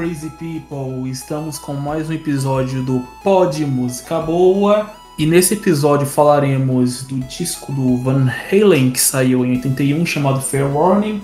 Crazy People! Estamos com mais um episódio do Pod Música Boa e nesse episódio falaremos do disco do Van Halen que saiu em 81 chamado Fair Warning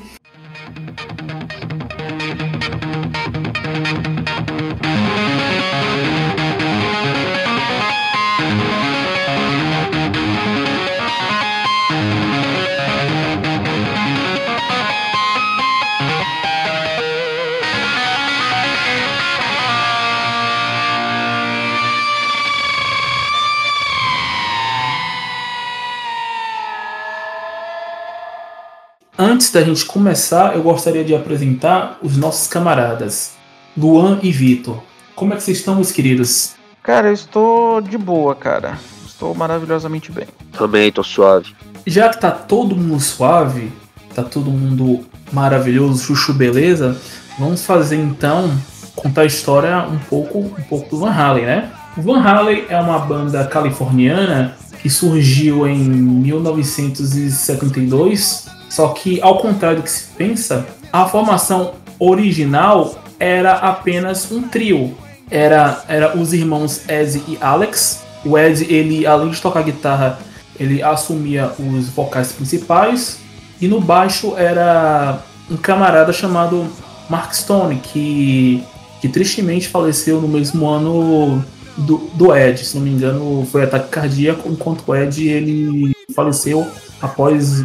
Antes da gente começar, eu gostaria de apresentar os nossos camaradas, Luan e Vitor. Como é que vocês estão, meus queridos? Cara, eu estou de boa, cara. Estou maravilhosamente bem. Também, tô suave. Já que tá todo mundo suave, tá todo mundo maravilhoso, chuchu beleza, vamos fazer então contar a história um pouco, um pouco do Van Halen, né? O Van Halen é uma banda californiana que surgiu em 1972 só que, ao contrário do que se pensa, a formação original era apenas um trio. Era, era os irmãos Ed e Alex. O Ed, ele, além de tocar guitarra, ele assumia os vocais principais. E no baixo era um camarada chamado Mark Stone, que, que tristemente faleceu no mesmo ano do, do Ed. Se não me engano, foi ataque cardíaco, enquanto o Ed ele faleceu após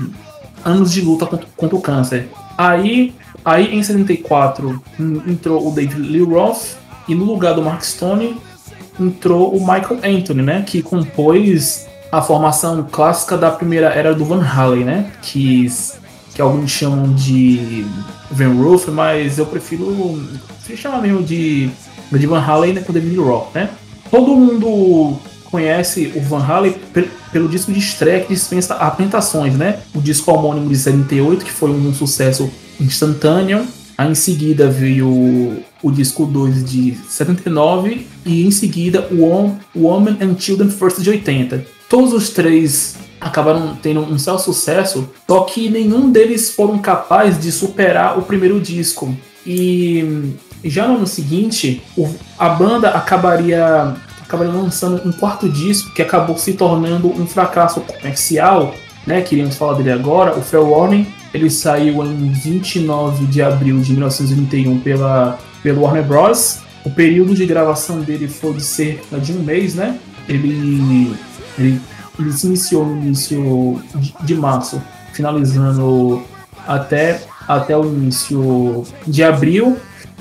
anos de luta contra, contra o câncer. Aí, aí em 74 entrou o David Lee Roth e no lugar do Mark Stone entrou o Michael Anthony, né, que compôs a formação clássica da primeira era do Van Halen, né, que que alguns chamam de Van Roof, mas eu prefiro, se chamar mesmo de, de Van Halen né, com David Lee Roth, né. Todo mundo conhece o Van Halen pelo disco de estreia que dispensa apresentações, né? O disco homônimo de 78, que foi um sucesso instantâneo. Aí em seguida veio o disco 2 de 79 e em seguida o Woman and Children First de 80. Todos os três acabaram tendo um certo sucesso, só que nenhum deles foram capazes de superar o primeiro disco. E já no ano seguinte, a banda acabaria acabaram lançando um quarto disco que acabou se tornando um fracasso comercial, né? Queríamos falar dele agora, o Fair Warning. Ele saiu em 29 de abril de 1931 pela, pelo Warner Bros. O período de gravação dele foi de cerca de um mês, né? Ele, ele, ele se iniciou no início de, de março, finalizando até, até o início de abril.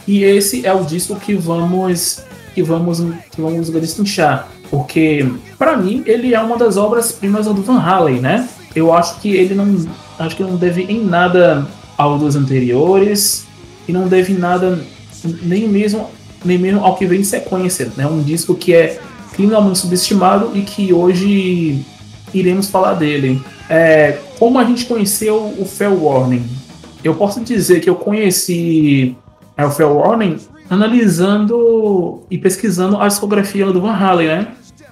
E esse é o disco que vamos que vamos, que vamos destrinchar. Porque, para mim, ele é uma das obras-primas do Van Halen, né? Eu acho que ele não. Acho que não deve em nada ao dos anteriores. E não deve nada nem mesmo, nem mesmo ao que vem em sequência. Né? Um disco que é criminalmente subestimado e que hoje iremos falar dele. É, como a gente conheceu o Fair Warning? Eu posso dizer que eu conheci é, o Fair Warning analisando e pesquisando a discografia do Van Halen, né?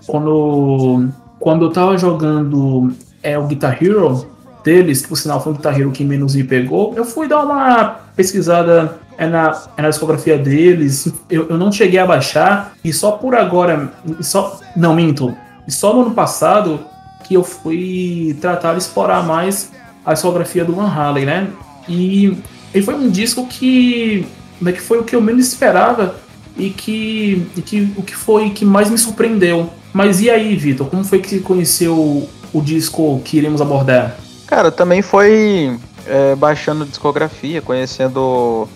Quando, quando eu tava jogando é, o Guitar Hero deles, que por sinal foi o Guitar Hero que menos me pegou, eu fui dar uma pesquisada é na, é na discografia deles, eu, eu não cheguei a baixar, e só por agora, só não minto, e só no ano passado que eu fui tratar de explorar mais a discografia do Van Halen, né? E, e foi um disco que né, que foi o que eu menos esperava e que, e que o que foi que mais me surpreendeu. Mas e aí, Vitor, como foi que você conheceu o disco que iremos abordar? Cara, também foi é, baixando discografia, conhecendo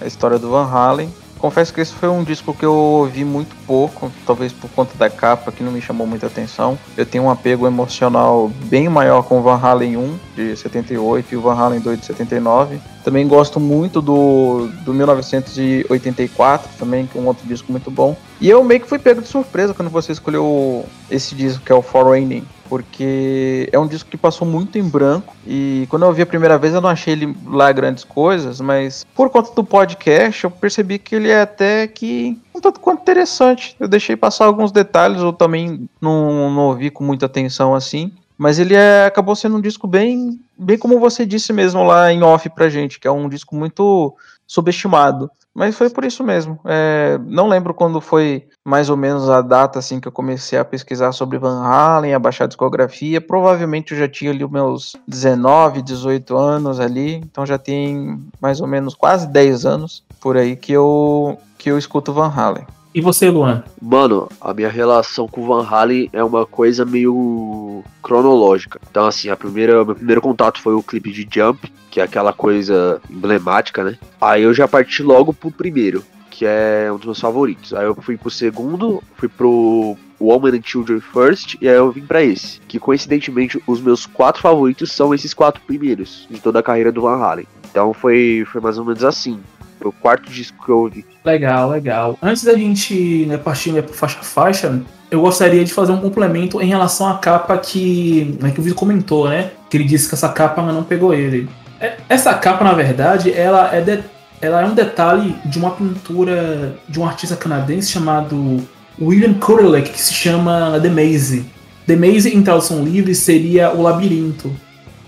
a história do Van Halen. Confesso que esse foi um disco que eu ouvi muito pouco, talvez por conta da capa que não me chamou muita atenção. Eu tenho um apego emocional bem maior com o Van Halen 1 de 78 e o Van Halen 2 de 79. Também gosto muito do, do 1984, também, que é um outro disco muito bom. E eu meio que fui pego de surpresa quando você escolheu esse disco, que é o For Raining porque é um disco que passou muito em branco e quando eu ouvi a primeira vez eu não achei ele lá grandes coisas, mas por conta do podcast eu percebi que ele é até que um tanto quanto interessante. Eu deixei passar alguns detalhes, eu também não, não ouvi com muita atenção assim, mas ele é, acabou sendo um disco bem, bem como você disse mesmo lá em off pra gente, que é um disco muito subestimado. Mas foi por isso mesmo. É, não lembro quando foi mais ou menos a data assim que eu comecei a pesquisar sobre Van Halen, a baixar a discografia. Provavelmente eu já tinha ali os meus 19, 18 anos ali, então já tem mais ou menos quase 10 anos por aí que eu que eu escuto Van Halen. E você, Luan? Mano, a minha relação com o Van Halen é uma coisa meio cronológica. Então, assim, a primeira, meu primeiro contato foi o clipe de Jump, que é aquela coisa emblemática, né? Aí eu já parti logo pro primeiro, que é um dos meus favoritos. Aí eu fui pro segundo, fui pro Woman and Children First, e aí eu vim para esse. Que coincidentemente, os meus quatro favoritos são esses quatro primeiros de toda a carreira do Van Halen. Então foi, foi mais ou menos assim. O quarto disco que eu ouvi. Legal, legal. Antes da gente né, partir né, faixa faixa, eu gostaria de fazer um complemento em relação à capa que, né, que o Vitor comentou, né? Que ele disse que essa capa não pegou ele. É, essa capa, na verdade, ela é, de, ela é um detalhe de uma pintura de um artista canadense chamado William Kurelek, que se chama The Maze. The Maze, em tradução livre, seria o labirinto.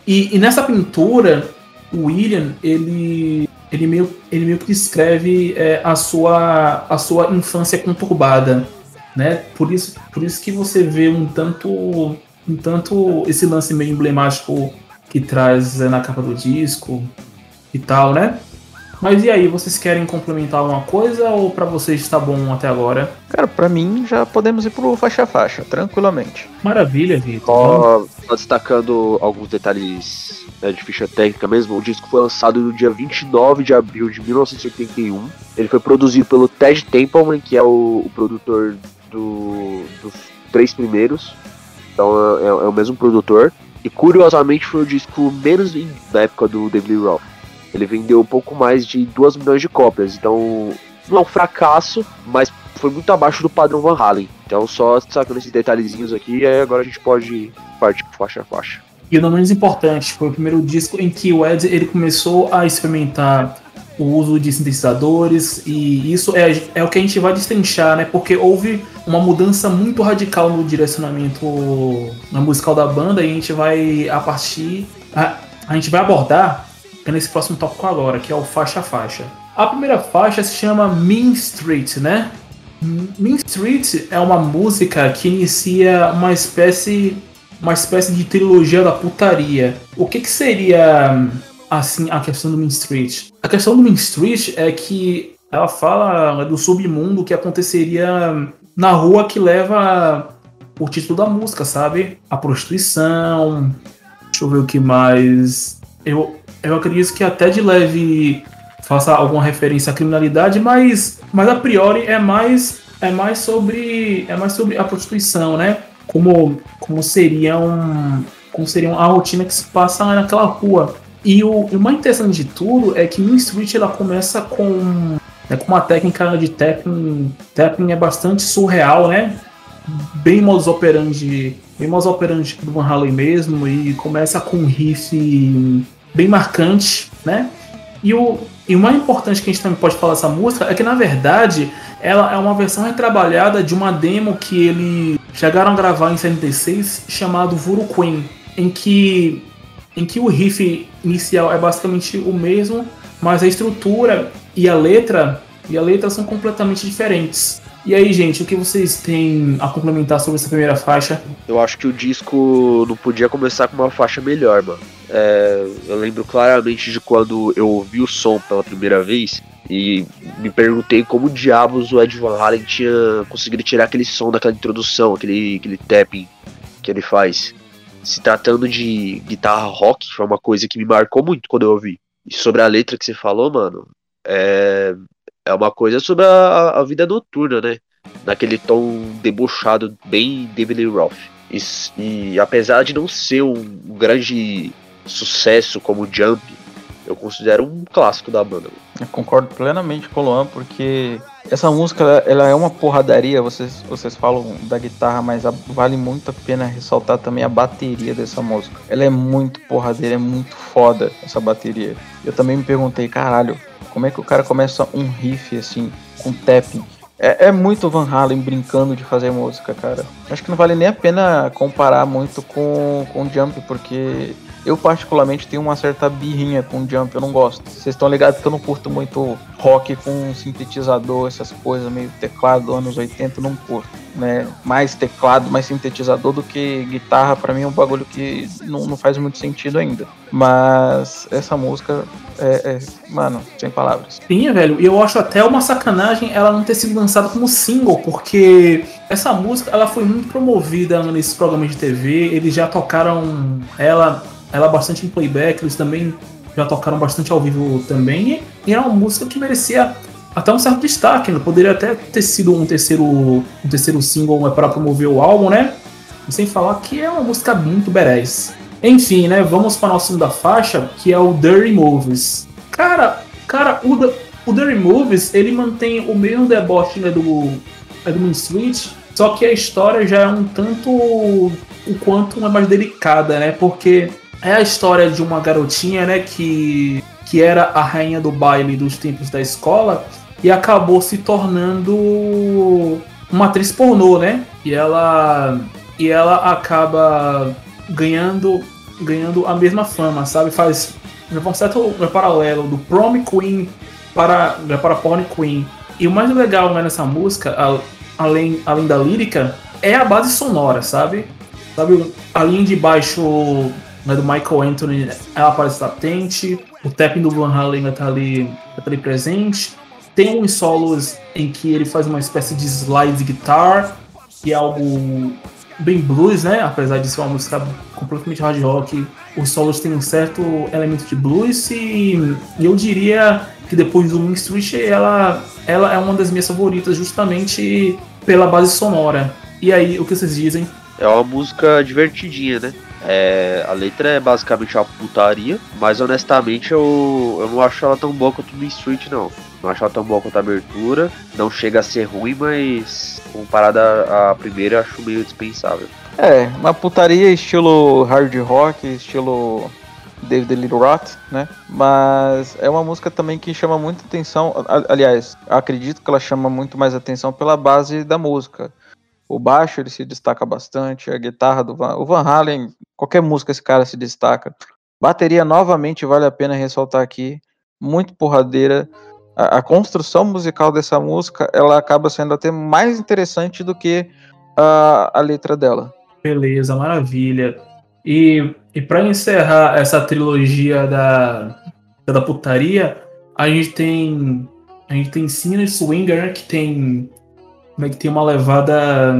E, e nessa pintura, o William, ele ele meio, ele meio que descreve é, a, sua, a sua infância conturbada, né? Por isso, por isso que você vê um tanto, um tanto esse lance meio emblemático que traz é, na capa do disco e tal, né? Mas e aí, vocês querem complementar alguma coisa ou para vocês está bom até agora? Cara, para mim já podemos ir pro faixa faixa, tranquilamente. Maravilha, Vitor. Só, só destacando alguns detalhes né, de ficha técnica mesmo, o disco foi lançado no dia 29 de abril de 1981. Ele foi produzido pelo Ted Templeman, que é o, o produtor do, dos três primeiros. Então é, é, o mesmo produtor. E curiosamente foi o disco menos vendido da época do David Lee Roth. Ele vendeu um pouco mais de 2 milhões de cópias. Então não é um fracasso, mas foi muito abaixo do padrão Van Halen. Então só sacando esses detalhezinhos aqui, e agora a gente pode partir faixa a faixa. E o não menos importante, foi o primeiro disco em que o Ed ele começou a experimentar o uso de sintetizadores e isso é, é o que a gente vai destrinchar, né? Porque houve uma mudança muito radical no direcionamento na musical da banda e a gente vai a partir a, a gente vai abordar nesse próximo tópico agora, que é o faixa faixa. A primeira faixa se chama Mean Street, né? Mean Street é uma música que inicia uma espécie uma espécie de trilogia da putaria. O que, que seria assim a questão do Mean Street? A questão do Mean Street é que ela fala do submundo que aconteceria na rua que leva o título da música, sabe? A prostituição. Deixa eu ver o que mais. Eu, eu acredito que até de leve faça alguma referência à criminalidade, mas, mas a priori é mais é mais sobre é mais sobre a prostituição, né? como, como seriam como seriam a rotina que se passa naquela rua. E o, o mais interessante de tudo é que Mean Street ela começa com, né, com uma técnica de tapping. Tapping é bastante surreal, né? Bem modus operandi, bem modus operandi do Van Halen mesmo, e começa com um riff bem marcante, né? E o, e o mais importante que a gente também pode falar dessa música é que, na verdade, ela é uma versão retrabalhada de uma demo que ele chegaram a gravar em 76 chamado Vuru Queen, em que em que o riff inicial é basicamente o mesmo, mas a estrutura e a letra e a letra são completamente diferentes. E aí, gente, o que vocês têm a complementar sobre essa primeira faixa? Eu acho que o disco não podia começar com uma faixa melhor, mano. É, eu lembro claramente de quando eu ouvi o som pela primeira vez e me perguntei como diabos o Ed Van Halen tinha conseguido tirar aquele som daquela introdução, aquele, aquele tapping que ele faz. Se tratando de guitarra rock, foi uma coisa que me marcou muito quando eu ouvi. E sobre a letra que você falou, mano, é, é uma coisa sobre a, a vida noturna, né? Naquele tom debochado, bem David Roth. E, e, apesar de não ser um, um grande sucesso como Jump, eu considero um clássico da banda. Eu concordo plenamente com o Luan, porque essa música ela é uma porradaria, vocês, vocês falam da guitarra, mas vale muito a pena ressaltar também a bateria dessa música. Ela é muito porradeira, é muito foda essa bateria. Eu também me perguntei, caralho, como é que o cara começa um riff assim, com tapping? É, é, muito Van Halen brincando de fazer música, cara. Acho que não vale nem a pena comparar muito com, com Jump, porque Eu, particularmente, tenho uma certa birrinha com Jump, eu não gosto. Vocês estão ligados que eu não curto muito rock com sintetizador, essas coisas, meio teclado, anos 80, não curto. Né? Mais teclado, mais sintetizador do que guitarra, para mim é um bagulho que não, não faz muito sentido ainda. Mas essa música é, é, mano, sem palavras. Sim, velho. E eu acho até uma sacanagem ela não ter sido lançada como single, porque essa música ela foi muito promovida nesses programas de TV. Eles já tocaram ela, ela bastante em playback, eles também já tocaram bastante ao vivo também. E era uma música que merecia até um certo destaque. Né? Poderia até ter sido um terceiro, um terceiro single para promover o álbum, né? E sem falar que é uma música muito berés. Enfim, né? Vamos para a nossa segunda faixa, que é o Dirty Movies. Cara, cara, o, o Dirty Movies, ele mantém o mesmo deboche né, do, é Main Street, só que a história já é um tanto o quanto é mais delicada, né? Porque é a história de uma garotinha, né, que, que era a rainha do baile dos tempos da escola e acabou se tornando uma atriz pornô, né? E ela e ela acaba ganhando ganhando a mesma fama, sabe? Faz um certo paralelo do Prom Queen para, para Porn Queen. E o mais legal né, nessa música, além, além da lírica, é a base sonora, sabe? Sabe, a linha de baixo né, do Michael Anthony, ela aparece latente, o tapping do Van Halen está ali, tá ali presente. Tem uns solos em que ele faz uma espécie de slide guitar, que é algo bem blues, né? Apesar de ser uma música completamente hard rock, os solos têm um certo elemento de blues e, eu diria que depois do Mean Street ela, ela é uma das minhas favoritas justamente pela base sonora. E aí, o que vocês dizem? É uma música divertidinha, né? É, a letra é basicamente uma putaria, mas honestamente eu, eu não acho ela tão boa quanto o Street, não. Não acho ela tão boa quanto a abertura. Não chega a ser ruim, mas comparada à primeira, acho meio dispensável. É, uma putaria estilo hard rock, estilo David Little Roth, né? Mas é uma música também que chama muita atenção. Aliás, acredito que ela chama muito mais atenção pela base da música. O baixo ele se destaca bastante, a guitarra do Van, o Van Halen, qualquer música esse cara se destaca. Bateria novamente vale a pena ressaltar aqui, muito porradeira. A, a construção musical dessa música ela acaba sendo até mais interessante do que a, a letra dela. Beleza, maravilha. E, e para encerrar essa trilogia da, da putaria, a gente tem a gente tem Sinner Swinger, que tem como é que tem uma levada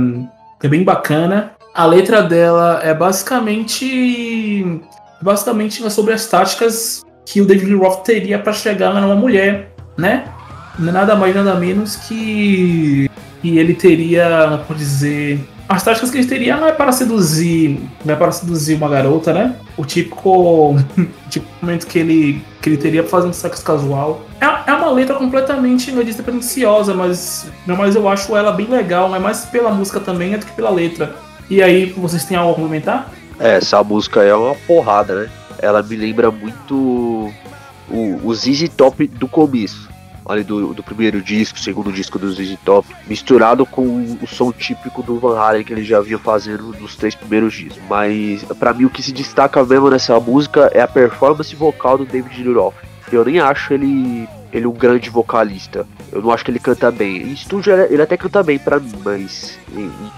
que é bem bacana. A letra dela é basicamente basicamente sobre as táticas que o David Roth teria para chegar numa mulher, né? Nada mais nada menos que que ele teria, por dizer, as táticas que ele teria não é para seduzir, não é para seduzir uma garota, né? O típico, tipo momento que ele que ele teria para fazer um sexo casual. É, é uma letra completamente, disse pretenciosa, mas, mas eu acho ela bem legal, é mais pela música também do que pela letra. E aí, vocês têm algo a comentar? É, essa música é uma porrada, né? Ela me lembra muito o, o ZZ Top do começo ali do, do primeiro disco, segundo disco do ZZ Top, misturado com o som típico do Van Halen que ele já vinha fazendo nos três primeiros discos. Mas para mim o que se destaca mesmo nessa música é a performance vocal do David Roth. Eu nem acho ele ele um grande vocalista. Eu não acho que ele canta bem. Em estúdio ele até canta bem para mim, mas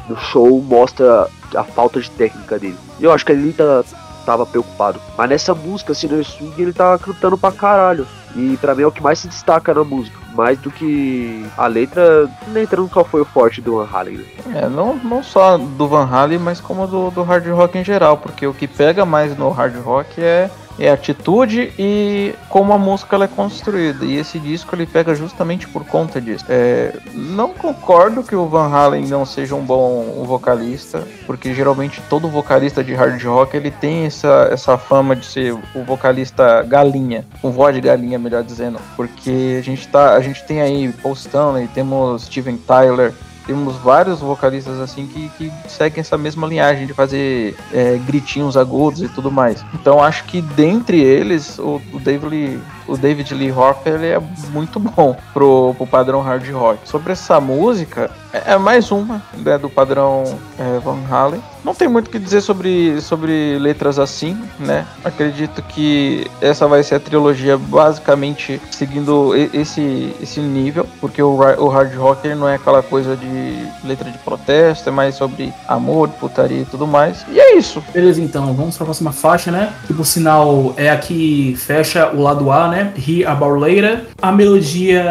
no show mostra a falta de técnica dele. Eu acho que ele tá, tava preocupado. Mas nessa música, assim, no swing, ele tá cantando pra caralho. E pra mim é o que mais se destaca na música. Mais do que a letra, nem entrando qual foi o forte do Van Halen. Né? É, não, não só do Van Halen, mas como do, do hard rock em geral. Porque o que pega mais no hard rock é é atitude e como a música ela é construída. E esse disco ele pega justamente por conta disso. É, não concordo que o Van Halen não seja um bom vocalista, porque geralmente todo vocalista de hard rock ele tem essa, essa fama de ser o vocalista galinha, com voz de galinha, melhor dizendo. Porque a gente, tá, a gente tem aí Paul Stanley, temos Steven Tyler, temos vários vocalistas assim que, que seguem essa mesma linhagem de fazer é, gritinhos agudos e tudo mais. Então acho que dentre eles o, o David Lee, o David Lee Roth ele é muito bom pro, pro padrão hard rock. Sobre essa música, É, é mais uma né, do padrão é, Van Halen. Não tem muito o que dizer sobre, sobre letras assim, né? Acredito que essa vai ser a trilogia basicamente seguindo esse, esse nível, porque o, o hard rock não é aquela coisa de letra de protesto, é mais sobre amor, putaria e tudo mais. E é isso. Beleza, então, vamos para a próxima faixa, né? Que por sinal é aqui fecha o lado A, né? He About Later. A melodia,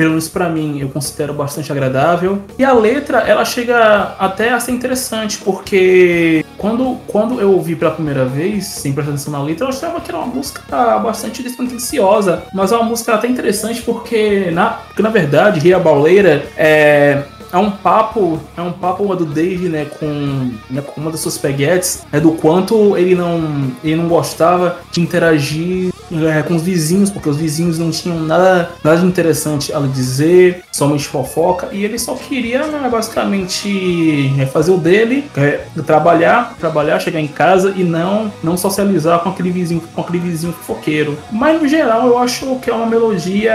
pelo menos para mim, eu considero bastante agradável. E a letra, ela chega até a ser interessante, porque quando, quando eu ouvi pela primeira vez, sem prestar atenção na letra, eu achava que era uma música bastante despretensiosa, mas é uma música até interessante porque, na, porque, na verdade, Ria Bauleira é é um papo, é um papo do Dave, né, com, né, com uma das suas peguetes, é do quanto ele não, ele não gostava de interagir é, com os vizinhos, porque os vizinhos não tinham nada, nada interessante a dizer, somente fofoca, e ele só queria, né, basicamente, é, fazer o dele, é, trabalhar, trabalhar, chegar em casa e não, não socializar com aquele vizinho, com aquele vizinho fofoqueiro. Mas no geral, eu acho que é uma melodia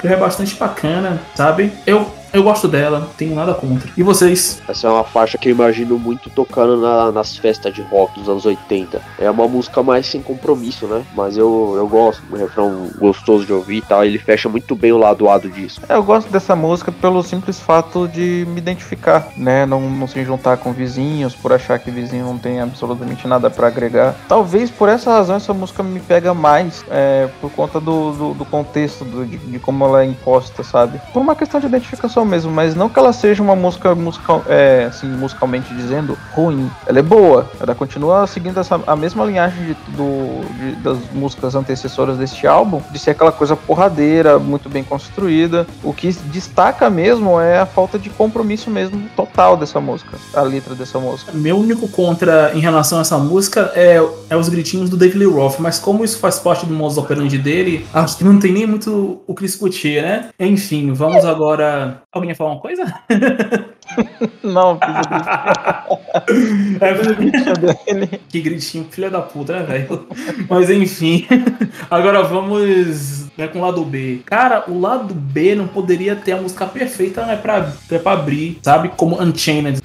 que é bastante bacana, sabe? Eu eu gosto dela, tenho nada contra. E vocês? Essa é uma faixa que eu imagino muito tocando na, nas festas de rock dos anos 80. É uma música mais sem compromisso, né? Mas eu, eu gosto, um refrão gostoso de ouvir e tal. Ele fecha muito bem o lado A do disco. É, eu gosto dessa música pelo simples fato de me identificar, né? Não, não se juntar com vizinhos, por achar que vizinho não tem absolutamente nada para agregar. Talvez por essa razão essa música me pega mais, é, por conta do, do, do contexto, do, de, de como ela é imposta, sabe? Por uma questão de identificação mesmo, mas não que ela seja uma música musical, é, assim, musicalmente dizendo ruim. Ela é boa, ela continua seguindo essa, a mesma linhagem de, do, de, das músicas antecessoras deste álbum, de ser aquela coisa porradeira, muito bem construída. O que destaca mesmo é a falta de compromisso mesmo total dessa música, a letra dessa música. Meu único contra em relação a essa música é, é os gritinhos do David Lee Roth, mas como isso faz parte do modus operandi dele, acho que não tem nem muito o que discutir, né? Enfim, vamos agora Alguém ia falar uma coisa? Não, é, Que gritinho, filha da puta, né, velho? Mas enfim. Agora vamos né, com o lado B. Cara, o lado B não poderia ter a música perfeita né, pra, pra abrir, sabe? Como Unchained.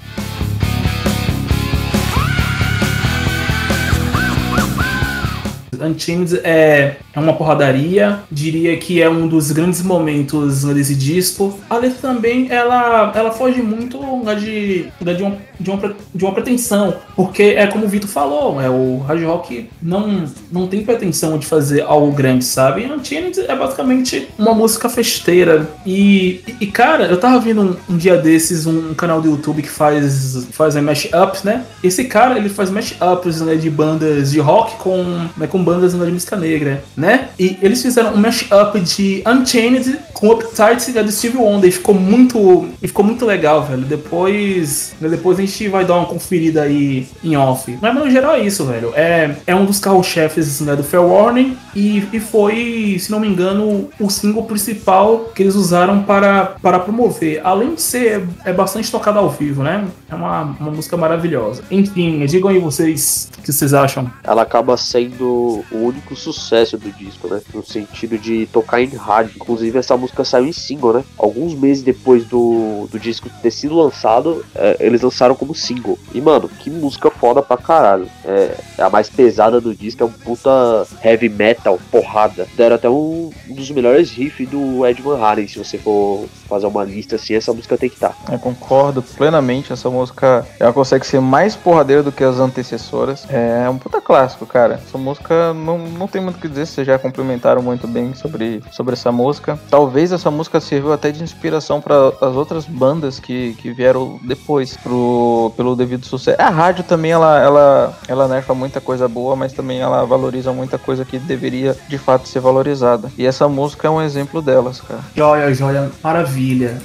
Unchained é, é uma porradaria, diria que é um dos grandes momentos desse disco. A letra também, ela, ela foge muito de, de, um, de, uma, de uma pretensão, porque é como o Vitor falou, é, o hard rock não, não tem pretensão de fazer algo grande, sabe? Unchained é basicamente uma música festeira. E, e cara, eu tava vendo um, um dia desses um canal do YouTube que faz, faz mashups, né? Esse cara, ele faz mashups né, de bandas de rock com, né, com bandas de música negra, né? E eles fizeram um mashup de Unchained com Uptight da Steve Wonder e ficou muito, e ficou muito legal, velho. Depois, né, depois a gente vai dar uma conferida aí em off. Mas no geral é isso, velho. É, é um dos carro-chefes né, do Fair Warning e, e foi, se não me engano, o single principal que eles usaram para, para promover. Além de ser é bastante tocado ao vivo, né? É uma, uma música maravilhosa. Enfim, digam aí vocês o que vocês acham. Ela acaba sendo o único sucesso do disco, né? No sentido de tocar em rádio. Inclusive, essa música saiu em single, né? Alguns meses depois do, do disco ter sido lançado, é, eles lançaram como single. E, mano, que música foda pra caralho. É, a mais pesada do disco, é um puta heavy metal, porrada. Deram até um, um dos melhores riffs do Ed Van Halen, se você for fazer uma lista assim, essa música tem que estar. Tá. Eu concordo plenamente, essa música ela consegue ser mais porradeira do que as antecessoras. É um puta clássico, cara. Essa música não, não tem muito o que dizer, vocês já complementaram muito bem sobre, sobre essa música. Talvez essa música sirva até de inspiração para as outras bandas que, que vieram depois, pro, pelo devido sucesso. A rádio também, ela, ela, ela nerfa muita coisa boa, mas também ela valoriza muita coisa que deveria de fato ser valorizada. E essa música é um exemplo delas, cara. Joia, joia, maravilha.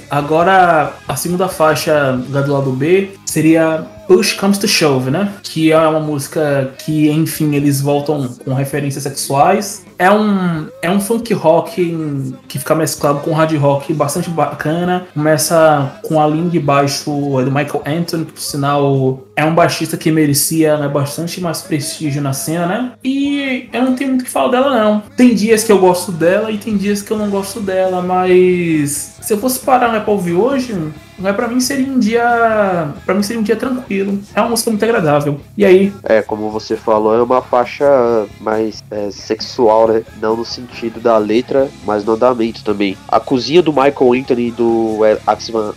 Agora, a segunda faixa do lado B seria Push Comes to Shove, né? Que é uma música que, enfim, eles voltam com referências sexuais. É um, é um funk rock que fica mesclado com hard rock bastante bacana. Começa com a linha de baixo do Michael Anthony, que por sinal é um baixista que merecia né, bastante mais prestígio na cena, né? E eu não tenho muito o que falar dela, não. Tem dias que eu gosto dela e tem dias que eu não gosto dela, mas se eu fosse parar né, pra ouvir hoje, Mas pra mim seria um dia. para mim seria um dia tranquilo. É uma música muito agradável. E aí? É, como você falou, é uma faixa mais é, sexual, né? Não no sentido da letra, mas no andamento também. A cozinha do Michael Anthony e do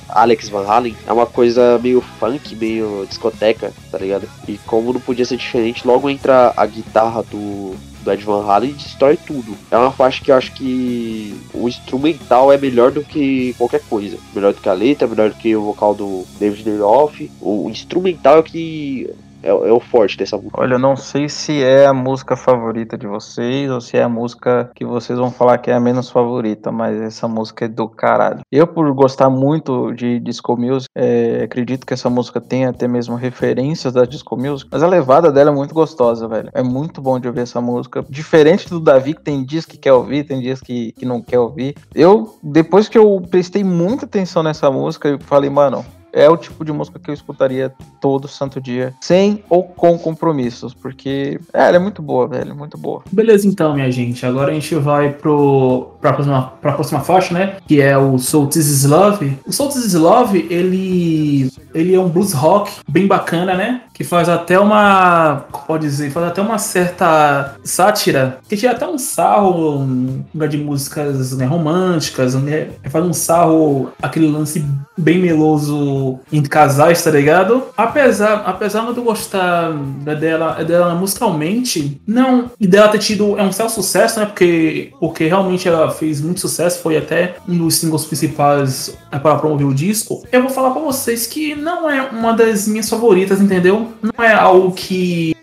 Alex Van Halen é uma coisa meio funk, meio discoteca, tá ligado? E como não podia ser diferente, logo entra a guitarra do do Ed Van Halen destrói tudo. É uma faixa que eu acho que o instrumental é melhor do que qualquer coisa. Melhor do que a letra, melhor do que o vocal do David Roth. O instrumental é que é, é, o forte dessa música. Olha, eu não sei se é a música favorita de vocês ou se é a música que vocês vão falar que é a menos favorita, mas essa música é do caralho. Eu, por gostar muito de disco music, é, acredito que essa música tem até mesmo referências da disco music, mas a levada dela é muito gostosa, velho. É muito bom de ouvir essa música. Diferente do Davi, que tem dias que quer ouvir, tem dias que, que não quer ouvir. Eu, depois que eu prestei muita atenção nessa música, eu falei, mano, é o tipo de música que eu escutaria todo santo dia, sem ou com compromissos, porque é, ela é muito boa, velho, muito boa. Beleza, então, minha gente. Agora a gente vai pro pra próxima, pra próxima faixa, né? Que é o Soul This Is Love. O Soul This Is Love, ele ele é um blues rock bem bacana, né? Que faz até uma, pode dizer, faz até uma certa sátira, que tinha até um sarro um, de músicas né, românticas, né? Faz um sarro, aquele lance bem meloso em casais, tá ligado? Apesar, apesar de eu gostar dela, dela musicalmente, não, e dela ter tido, é um certo sucesso, né? Porque, porque realmente ela fez muito sucesso, foi até um dos singles principais para promover o disco. Eu vou falar para vocês que não é uma das minhas favoritas, entendeu? Não é algo que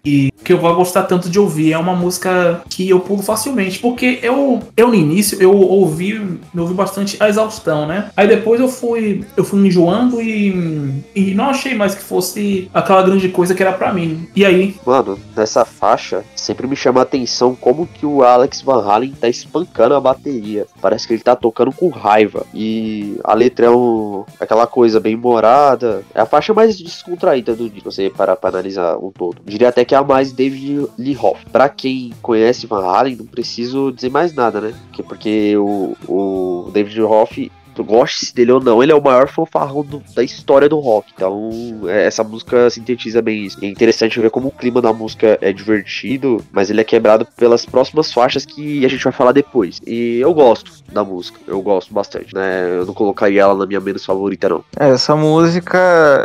que eu vou gostar tanto de ouvir. É uma música que eu pulo facilmente, porque eu, eu no início eu ouvi, eu ouvi bastante a exaustão, né? Aí depois eu fui, eu fui enjoando e, e não achei mais que fosse aquela grande coisa que era para mim. E aí? Mano, nessa faixa sempre me chama a atenção como que o Alex Van Halen tá espancando a bateria. Parece que ele tá tocando com raiva. E a letra é um, aquela coisa bem morada. É a faixa mais descontraída do disco, você parar pra analisar um todo. Diria até que a mais David Lee Roth. Pra quem conhece Van Halen, não preciso dizer mais nada, né? Porque o, o David Lee Roth goste dele ou não, ele é o maior fanfarrão do, da história do rock. Então, é, essa música sintetiza bem isso. É interessante ver como o clima da música é divertido, mas ele é quebrado pelas próximas faixas que a gente vai falar depois. E eu gosto da música, eu gosto bastante, né? Eu não colocaria ela na minha menos favorita, não. É, essa música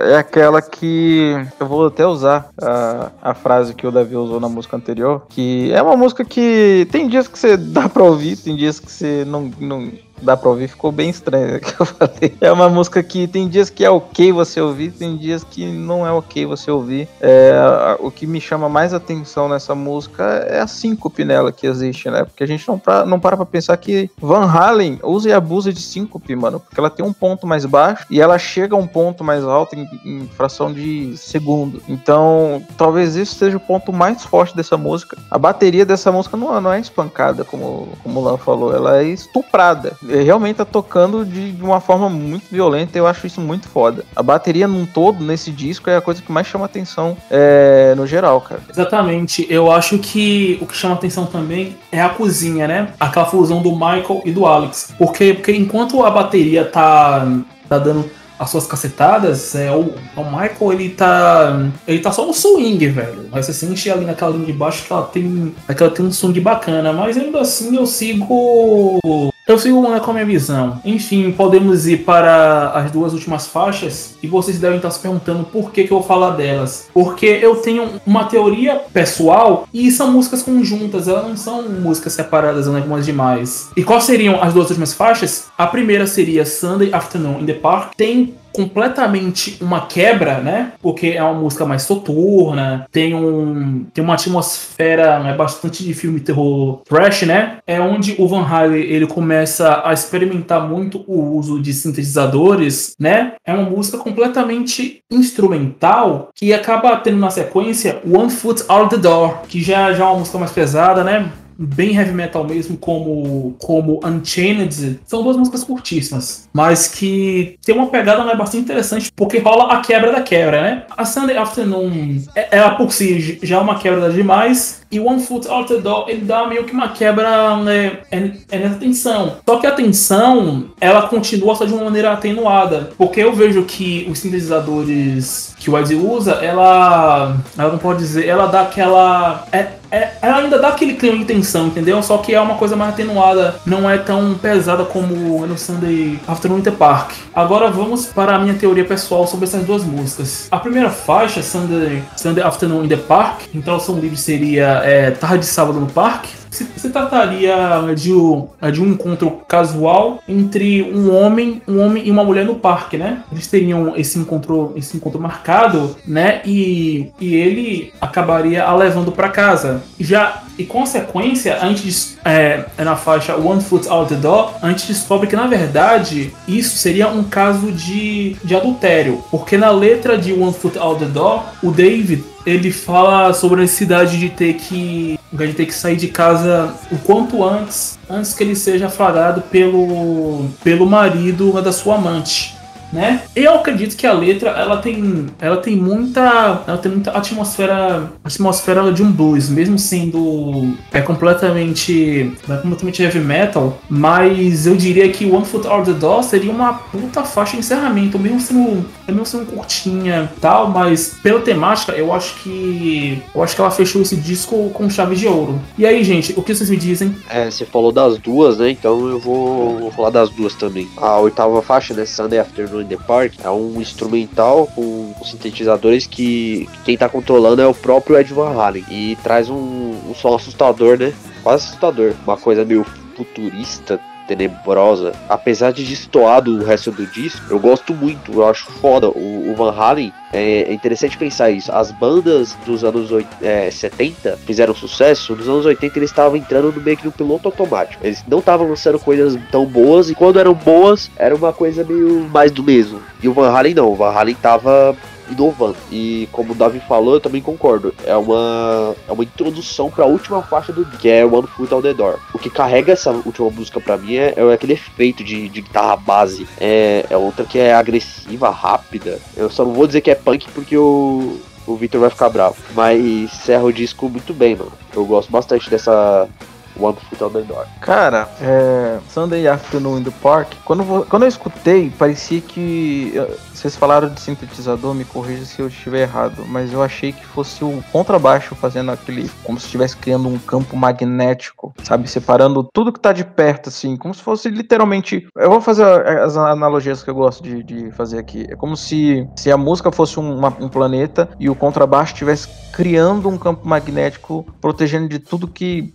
é aquela que eu vou até usar a, a frase que o Davi usou na música anterior, que é uma música que tem dias que você dá pra ouvir, tem dias que você não, não dá pra ouvir, ficou bem estranho que eu falei. É uma música que tem dias que é ok você ouvir, tem dias que não é ok você ouvir. É, o que me chama mais atenção nessa música é a síncope nela que existe, né? Porque a gente não, pra, não para pra pensar que Van Halen usa e abusa de síncope, mano, porque ela tem um ponto mais baixo e ela chega a um ponto mais alto em, em fração de segundo. Então, talvez isso seja o ponto mais forte dessa música. A bateria dessa música não, não é espancada, como, como o Lan falou, ela é estuprada realmente tá tocando de, de, uma forma muito violenta. Eu acho isso muito foda. A bateria num todo, nesse disco, é a coisa que mais chama atenção é, no geral, cara. Exatamente. Eu acho que o que chama atenção também é a cozinha, né? Aquela fusão do Michael e do Alex. Porque, porque enquanto a bateria tá, tá dando as suas cacetadas, é, o, o Michael ele tá. Ele tá só no swing, velho. Mas você sente ali naquela linha de baixo que ela tem. Que ela tem um swing bacana. Mas ainda assim eu sigo eu sigo com a minha visão. Enfim, podemos ir para as duas últimas faixas e vocês devem estar se perguntando por que, que eu vou falar delas. Porque eu tenho uma teoria pessoal e são músicas conjuntas, elas não são músicas separadas algumas demais. E quais seriam as duas últimas faixas? A primeira seria Sunday Afternoon in the Park. Tem completamente uma quebra, né? Porque é uma música mais soturna, tem um tem uma atmosfera né, bastante de filme terror trash, né? É onde o Van Halen ele começa a experimentar muito o uso de sintetizadores, né? É uma música completamente instrumental que acaba tendo na sequência One Foot Out the Door, que já, já é uma música mais pesada, né? Bem heavy metal mesmo, como, como Unchained, são duas músicas curtíssimas, mas que tem uma pegada né, bastante interessante, porque rola a quebra da quebra, né? A Sunday Afternoon, é, ela por si já é uma quebra demais, e One Foot Out the Door, ele dá meio que uma quebra né, é, é nessa tensão. Só que a tensão, ela continua só de uma maneira atenuada. Porque eu vejo que os sintetizadores que o Ed usa, ela. Ela não pode dizer, ela dá aquela. É, é, ela ainda dá aquele clima de tensão, entendeu? Só que é uma coisa mais atenuada, não é tão pesada como no Sunday Afternoon in the Park. Agora vamos para a minha teoria pessoal sobre essas duas músicas. A primeira faixa, Sunday, Sunday Afternoon in the Park, então tradução livre seria é, Tarde de Sábado no Parque se, se trataria de, de um encontro casual entre um homem, um homem e uma mulher no parque, né? Eles teriam esse encontro, esse encontro marcado, né? E, e ele acabaria a levando para casa. Já e consequência, antes é, é, na faixa One Foot Out the Door, a gente descobre que na verdade isso seria um caso de, de adultério, porque na letra de One Foot Out the Door, o David ele fala sobre a necessidade de ter que de ter que sair de casa o quanto antes, antes que ele seja flagrado pelo pelo marido da sua amante né? Eu acredito que a letra ela tem, ela tem muita, ela tem muita atmosfera, atmosfera de um blues, mesmo sendo é completamente, é completamente heavy metal, mas eu diria que One Foot Out the Door seria uma puta faixa de encerramento, mesmo sendo, mesmo sendo curtinha, tal, mas pela temática eu acho que, eu acho que ela fechou esse disco com chave de ouro. E aí, gente, o que vocês me dizem? É, você falou das duas, né? Então eu vou, vou falar das duas também. A oitava faixa, né? Sunday Afternoon in the Park é um instrumental com sintetizadores que quem tá controlando é o próprio Ed Van Halen. E traz um, um som assustador, né? Quase assustador. Uma coisa meio futurista, tenebrosa. Apesar de destoar do resto do disco, eu gosto muito, eu acho foda. O, o Van Halen, é, é, interessante pensar isso. As bandas dos anos é, 70 fizeram sucesso, nos anos 80 eles estavam entrando no meio que no piloto automático. Eles não estavam lançando coisas tão boas, e quando eram boas, era uma coisa meio mais do mesmo. E o Van Halen não, o Van Halen tava inovando. E como o Davi falou, eu também concordo. É uma, é uma introdução para a última faixa do que é One Foot Out the Door. O que carrega essa última música para mim é, é, aquele efeito de, de guitarra base. É, é outra que é agressiva, rápida. Eu só não vou dizer que é punk porque o, o Victor vai ficar bravo. Mas serra o disco muito bem, mano. Eu gosto bastante dessa One Foot Out the Door. Cara, é, Sunday Afternoon in the Park, quando, quando eu escutei, parecia que. Vocês falaram de sintetizador, me corrija se eu estiver errado, mas eu achei que fosse o contrabaixo fazendo aquele. como se estivesse criando um campo magnético, sabe? Separando tudo que tá de perto, assim, como se fosse literalmente. Eu vou fazer as analogias que eu gosto de, de fazer aqui. É como se, se a música fosse um, uma, um planeta e o contrabaixo estivesse criando um campo magnético, protegendo de tudo que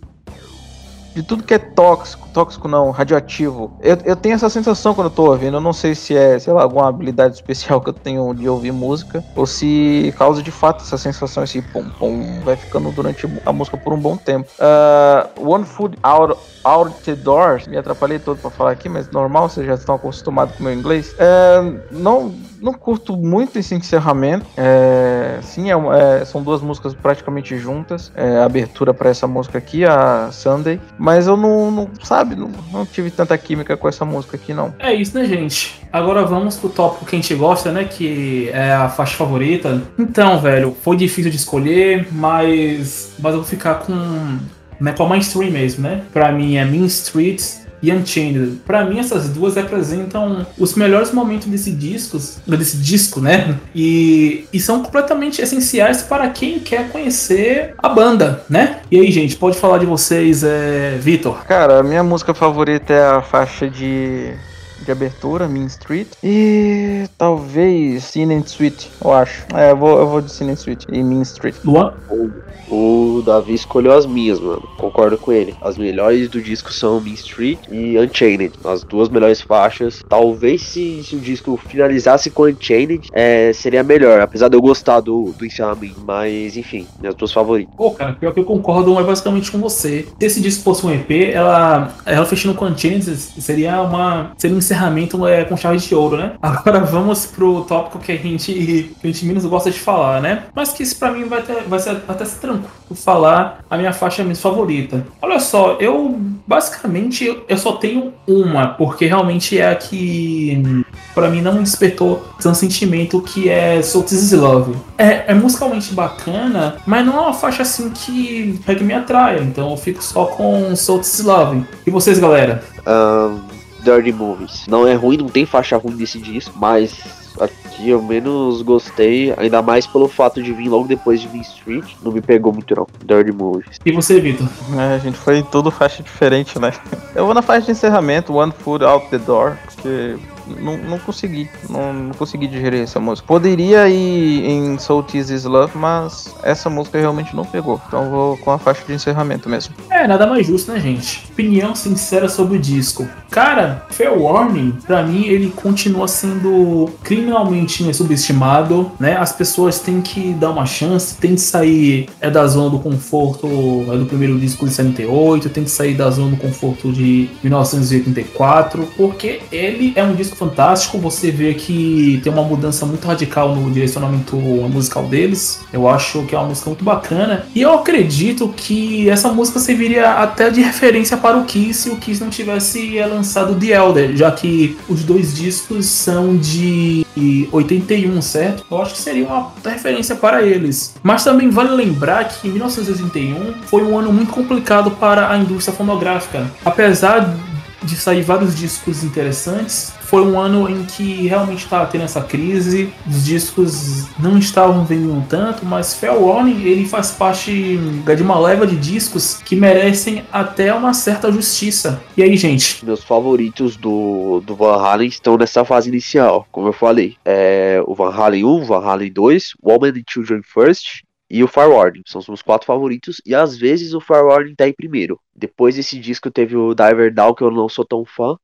de tudo que é tóxico, tóxico não, radioativo. Eu, eu tenho essa sensação quando eu tô ouvindo. Eu não sei se é, sei lá, alguma habilidade especial que eu tenho de ouvir música, ou se causa de fato essa sensação, esse pum pum, vai ficando durante a música por um bom tempo. Uh, One Food Out, out the Doors, me atrapalhei todo para falar aqui, mas normal, vocês já estão acostumados com o meu inglês. Uh, não não curto muito esse encerramento. É, sim, é, é, são duas músicas praticamente juntas. É, a abertura para essa música aqui, a Sunday. Mas eu não, não sabe, não, não, tive tanta química com essa música aqui, não. É isso, né, gente? Agora vamos pro tópico que a gente gosta, né? Que é a faixa favorita. Então, velho, foi difícil de escolher, mas, mas eu vou ficar com. Né, com a mainstream mesmo, né? Pra mim é Mean Streets e Unchained. Para mim, essas duas representam os melhores momentos desse disco, desse disco, né? E, e são completamente essenciais para quem quer conhecer a banda, né? E aí, gente, pode falar de vocês, é, Vitor? Cara, a minha música favorita é a faixa de de abertura, Mean Street. E talvez Sin and Sweet, eu acho. É, eu vou, eu vou de Sin and Sweet e Mean Street. Luan? O Davi escolheu as minhas, mano. Concordo com ele. As melhores do disco são Mean Street e Unchained. As duas melhores faixas. Talvez se, se o disco finalizasse com Unchained, é, seria melhor. Apesar de eu gostar do, do encerramento. Mas, enfim, minhas duas favoritas. Pô, cara, pior que eu concordo é basicamente com você. Se esse disco fosse um EP, ela, ela fechando com Unchained seria uma. Seria um encerramento é com chave de ouro, né? Agora vamos pro tópico que a gente, que a gente menos gosta de falar, né? Mas que isso pra mim vai, ter, vai ser até ser tranquilo falar a minha faixa minha favorita. Olha só, eu basicamente eu só tenho uma, porque realmente é a que para mim não despertou tanto sentimento que é So This Is Love. É, é musicalmente bacana, mas não é uma faixa assim que, que me atrai, então eu fico só com So This Is Love. E vocês, galera? Um, Dirty Movies. Não é ruim, não tem faixa ruim desse disco, mas a que eu menos gostei, ainda mais pelo fato de vir logo depois de Vin Street, não me pegou muito não. Dirty Movies. E você, Vitor? É, a gente foi em tudo faixa diferente, né? Eu vou na faixa de encerramento, One Foot Out the Door, porque não, não consegui. Não, não, consegui digerir essa música. Poderia ir em Soul Teases Love, mas essa música realmente não pegou. Então vou com a faixa de encerramento mesmo. É, nada mais justo, né, gente? Opinião sincera sobre o disco. Cara, Fair Warning, pra mim, ele continua sendo criminalmente subestimado, né? As pessoas têm que dar uma chance, tem que sair é da zona do conforto é do primeiro disco de 78, tem que sair da zona do conforto de 1984, porque ele é um disco fantástico. Você vê que tem uma mudança muito radical no direcionamento musical deles. Eu acho que é uma música muito bacana. E eu acredito que essa música serviria até de referência para o Kiss se o Kiss não tivesse lançado The Elder, já que os dois discos são de 81, certo? Eu acho que seria uma referência para eles. Mas também vale lembrar que 1981 foi um ano muito complicado para a indústria fonográfica. Apesar de sair vários discos interessantes. Foi um ano em que realmente estava tendo essa crise, os discos não estavam vendendo tanto, mas Fair Warning ele faz parte de uma leva de discos que merecem até uma certa justiça. E aí, gente? Meus favoritos do, do Van Halen estão nessa fase inicial, como eu falei. É o Van Halen 1, Van Halen 2, Woman and Children First e o Warning São os meus quatro favoritos. E às vezes o Warning tá em primeiro. Depois desse disco teve o Diver Down, que eu não sou tão fã.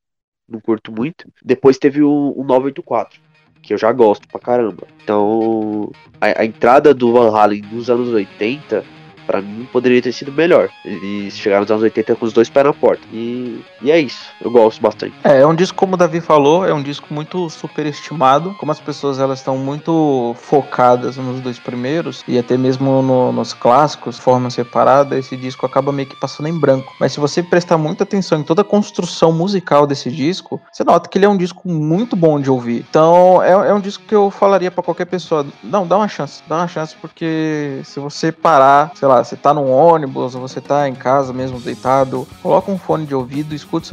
Não curto muito. Depois teve o, o 984, que eu já gosto pra caramba. Então, a, a entrada do Van Halen nos anos 80 para mim poderia ter sido melhor. Eles chegaram nos anos 80 com os dois pés na porta. E, e é isso. Eu gosto bastante. É, é um disco, como o Davi falou, é um disco muito superestimado. Como as pessoas elas estão muito focadas nos dois primeiros e até mesmo no, nos clássicos, forma separada, esse disco acaba meio que passando em branco. Mas se você prestar muita atenção em toda a construção musical desse disco, você nota que ele é um disco muito bom de ouvir. Então é, é um disco que eu falaria para qualquer pessoa: não, dá uma chance, dá uma chance, porque se você parar, sei lá, lá, você tá num ônibus, você tá em casa mesmo deitado, coloca um fone de ouvido, escuta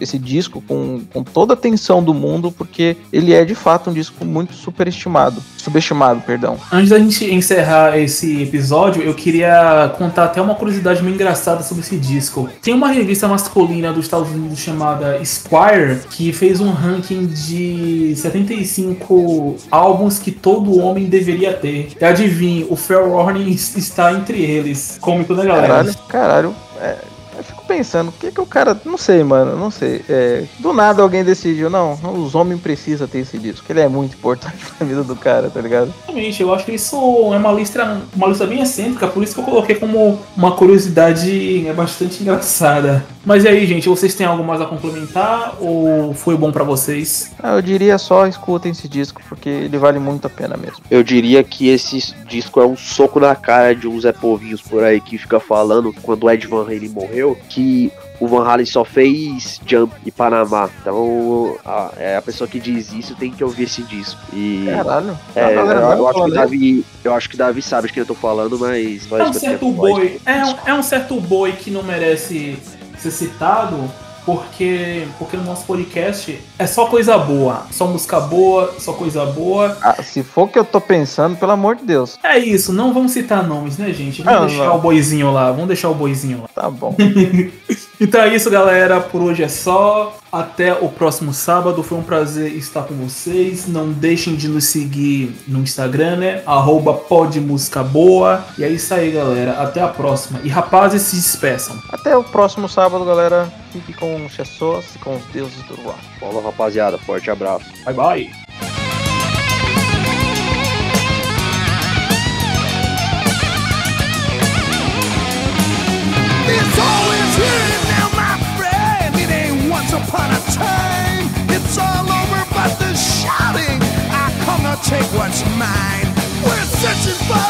esse disco com, com toda a atenção do mundo, porque ele é de fato um disco muito superestimado, subestimado, perdão. Antes da gente encerrar esse episódio, eu queria contar até uma curiosidade meio engraçada sobre esse disco. Tem uma revista masculina dos Estados Unidos chamada Squire que fez um ranking de 75 álbuns que todo homem deveria ter. E adivinhe, o Fair Warning está entre eles deles cômico, né, galera? Caralho, caralho. É, eu fico pensando, o que que o cara. Não sei, mano, não sei. É, do nada alguém decidiu, não, os homens precisam ter esse disco, que ele é muito importante na vida do cara, tá ligado? Realmente, eu acho que isso é uma lista, uma lista bem excêntrica, por isso que eu coloquei como uma curiosidade é bastante engraçada. Mas e aí, gente, vocês têm algo mais a complementar ou foi bom para vocês? Ah, eu diria só escutem esse disco, porque ele vale muito a pena mesmo. Eu diria que esse disco é um soco na cara de uns Zé Povinhos por aí que fica falando quando o Ed Van Halen morreu, que o Van Halen só fez Jump e Panamá. Então a, é, a pessoa que diz isso tem que ouvir esse disco. E, Caralho. É, eu, eu, acho que Davi, eu acho que Davi sabe de quem eu tô falando, mas. É um certo boi. É um, é um certo boi que não merece ser citado, porque, porque no nosso podcast é só coisa boa. Só música boa, só coisa boa. Ah, se for o que eu tô pensando, pelo amor de Deus. É isso, não vamos citar nomes, né, gente? Vamos não, deixar não. o boizinho lá, vamos deixar o boizinho lá. Tá bom. então é isso, galera. Por hoje é só. Até o próximo sábado. Foi um prazer estar com vocês. Não deixem de nos seguir no Instagram, né? Arroba Boa. E é isso aí, galera. Até a próxima. E rapazes, se despeçam. Até o próximo sábado, galera. Fique com o Chessós e com os deuses do ar. Falou, rapaziada. Forte abraço. Bye, bye. take what's mine. We're searching for.